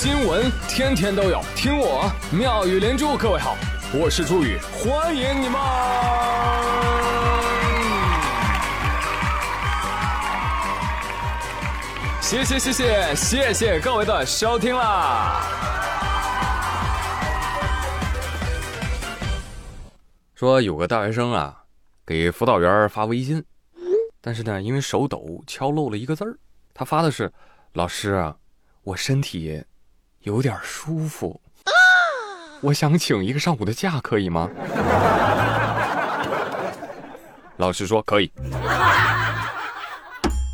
新闻天天都有，听我妙语连珠。各位好，我是朱宇，欢迎你们！谢谢谢谢谢谢各位的收听啦！说有个大学生啊，给辅导员发微信，但是呢，因为手抖敲漏了一个字儿，他发的是：“老师啊，我身体有点舒服，我想请一个上午的假，可以吗？” 老师说可以。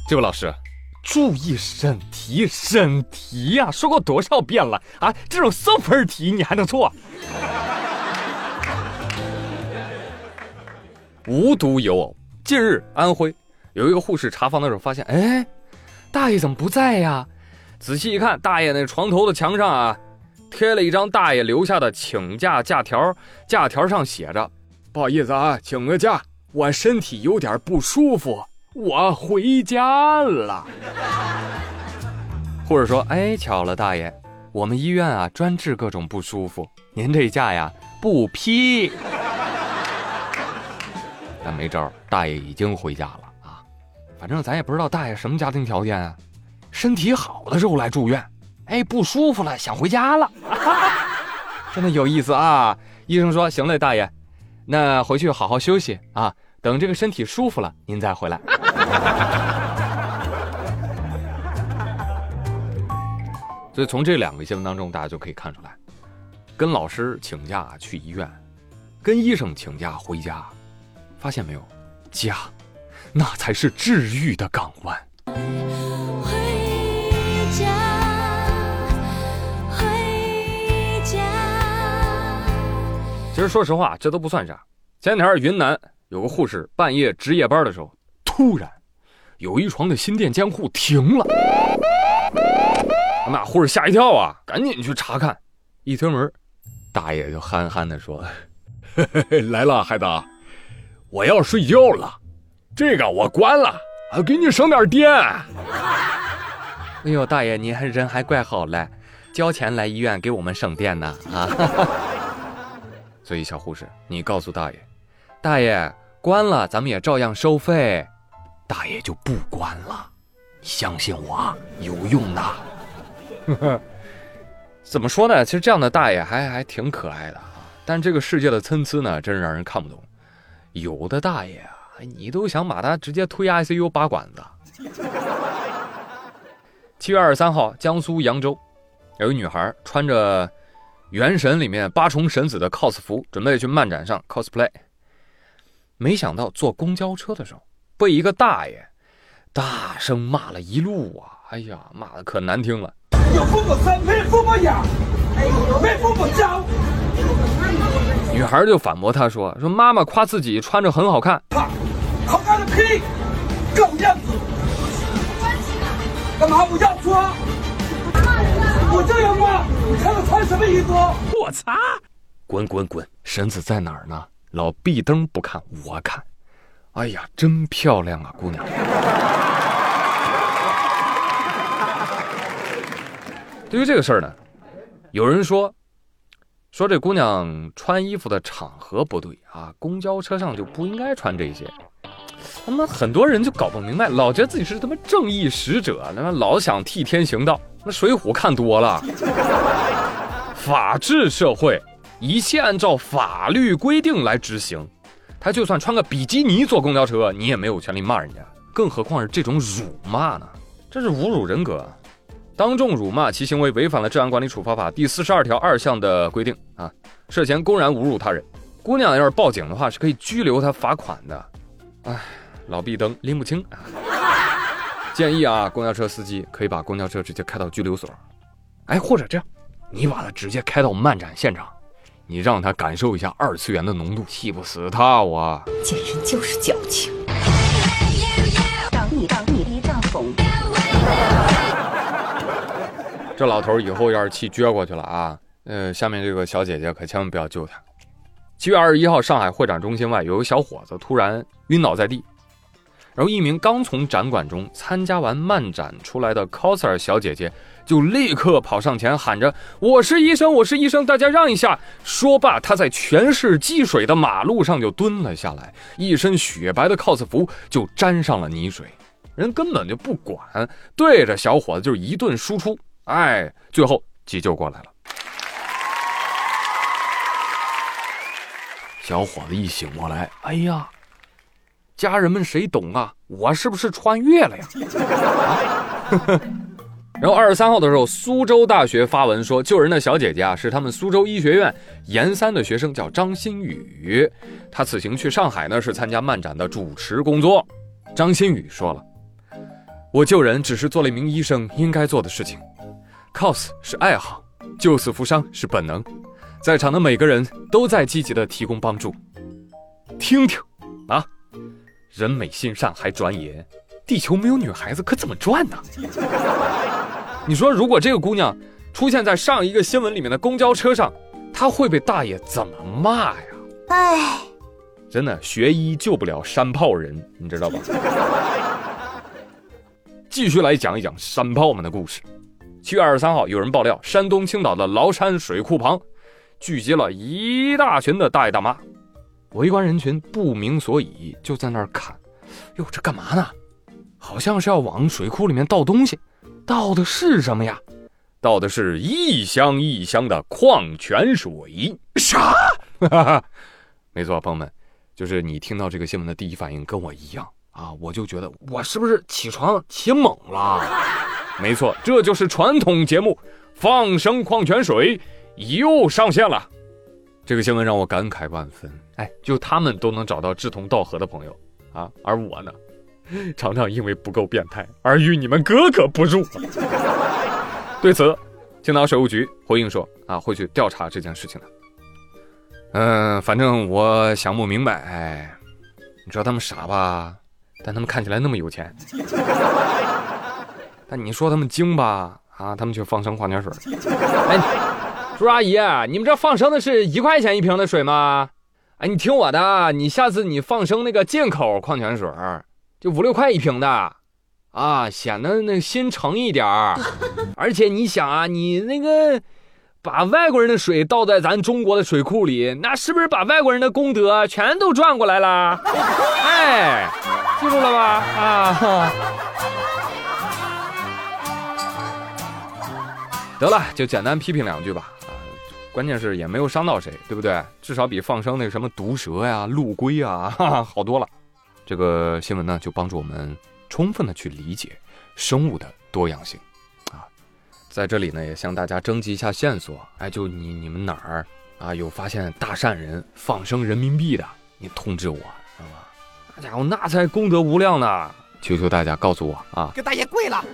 这位老师，注意审题，审题呀，说过多少遍了啊？这种送分题你还能错？无独有偶，近日安徽有一个护士查房的时候发现，哎，大爷怎么不在呀？仔细一看，大爷那床头的墙上啊，贴了一张大爷留下的请假假条，假条上写着：“不好意思啊，请个假，我身体有点不舒服，我回家了。”护士说：“哎，巧了，大爷，我们医院啊专治各种不舒服，您这假呀不批。”但没招，大爷已经回家了啊！反正咱也不知道大爷什么家庭条件啊，身体好的时候来住院，哎，不舒服了想回家了，真的有意思啊！医生说：“行嘞，大爷，那回去好好休息啊，等这个身体舒服了，您再回来。”所以从这两个新闻当中，大家就可以看出来，跟老师请假去医院，跟医生请假回家。发现没有，家，那才是治愈的港湾。家，其实说实话，这都不算啥。前两天云南有个护士半夜值夜班的时候，突然有一床的心电监护停了，那护士吓一跳啊，赶紧去查看。一推门，大爷就憨憨的说：“ 来了，孩子。”我要睡觉了，这个我关了，啊，给你省点电。哎呦，大爷，你还人还怪好嘞，交钱来医院给我们省电呢啊！所以小护士，你告诉大爷，大爷关了，咱们也照样收费。大爷就不关了，相信我，有用的。怎么说呢？其实这样的大爷还还挺可爱的啊，但这个世界的参差呢，真是让人看不懂。有的大爷啊，你都想把他直接推 ICU 拔管子。七月二十三号，江苏扬州，有一女孩穿着《原神》里面八重神子的 cos 服，准备去漫展上 cosplay。没想到坐公交车的时候，被一个大爷大声骂了一路啊！哎呀，骂的可难听了。有父母生，没父母养，没父母教。女孩就反驳他说：“说妈妈夸自己穿着很好看，好看个屁，狗样子，干嘛不要说？我就要骂，你看我穿什么衣服？我擦！滚滚滚！绳子在哪儿呢？老壁灯不看，我看。哎呀，真漂亮啊，姑娘！对于这个事儿呢，有人说。”说这姑娘穿衣服的场合不对啊，公交车上就不应该穿这些。他妈很多人就搞不明白，老觉得自己是他妈正义使者，他妈老想替天行道。那《水浒》看多了，法治社会一切按照法律规定来执行。他就算穿个比基尼坐公交车，你也没有权利骂人家，更何况是这种辱骂呢？这是侮辱人格。当众辱骂其行为违反了《治安管理处罚法》第四十二条二项的规定啊，涉嫌公然侮辱他人。姑娘要是报警的话，是可以拘留他、罚款的。哎，老壁灯拎不清啊。建议啊，公交车司机可以把公交车直接开到拘留所。哎，或者这样，你把他直接开到漫展现场，你让他感受一下二次元的浓度，气不死他我。贱人就是矫情。这老头以后要是气撅过去了啊，呃，下面这个小姐姐可千万不要救他。七月二十一号，上海会展中心外有个小伙子突然晕倒在地，然后一名刚从展馆中参加完漫展出来的 coser 小姐姐就立刻跑上前喊着：“我是医生，我是医生，大家让一下！”说罢，她在全是积水的马路上就蹲了下来，一身雪白的 cos 服就沾上了泥水，人根本就不管，对着小伙子就是一顿输出。哎，最后急救过来了。小伙子一醒过来，哎呀！家人们谁懂啊？我是不是穿越了呀？然后二十三号的时候，苏州大学发文说，救人的小姐姐啊是他们苏州医学院研三的学生，叫张馨予。她此行去上海呢，是参加漫展的主持工作。张馨予说了：“我救人只是做了一名医生应该做的事情，cos 是爱好，救死扶伤是本能。在场的每个人都在积极的提供帮助。听听啊。”人美心善还转眼，地球没有女孩子可怎么转呢？你说，如果这个姑娘出现在上一个新闻里面的公交车上，她会被大爷怎么骂呀？哎，真的，学医救不了山炮人，你知道吧？继续来讲一讲山炮们的故事。七月二十三号，有人爆料，山东青岛的崂山水库旁聚集了一大群的大爷大妈。围观人群不明所以，就在那儿看。哟，这干嘛呢？好像是要往水库里面倒东西。倒的是什么呀？倒的是一箱一箱的矿泉水。啥？没错，朋友们，就是你听到这个新闻的第一反应跟我一样啊！我就觉得我是不是起床起猛了？没错，这就是传统节目放生矿泉水又上线了。这个新闻让我感慨万分。哎，就他们都能找到志同道合的朋友啊，而我呢，常常因为不够变态而与你们格格不入。对此，青岛水务局回应说啊，会去调查这件事情的。嗯，反正我想不明白。哎，你知道他们傻吧？但他们看起来那么有钱。但你说他们精吧？啊，他们却放生矿泉水。哎。叔阿姨，你们这放生的是一块钱一瓶的水吗？哎，你听我的，你下次你放生那个进口矿泉水，就五六块一瓶的，啊，显得那心诚一点儿。而且你想啊，你那个把外国人的水倒在咱中国的水库里，那是不是把外国人的功德全都转过来了？哎，记住了吧？啊，得了，就简单批评两句吧。关键是也没有伤到谁，对不对？至少比放生那个什么毒蛇呀、陆龟啊 好多了。这个新闻呢，就帮助我们充分的去理解生物的多样性啊。在这里呢，也向大家征集一下线索。哎，就你你们哪儿啊有发现大善人放生人民币的，你通知我，知道吧？那家伙那才功德无量呢！求求大家告诉我啊！给大爷跪了。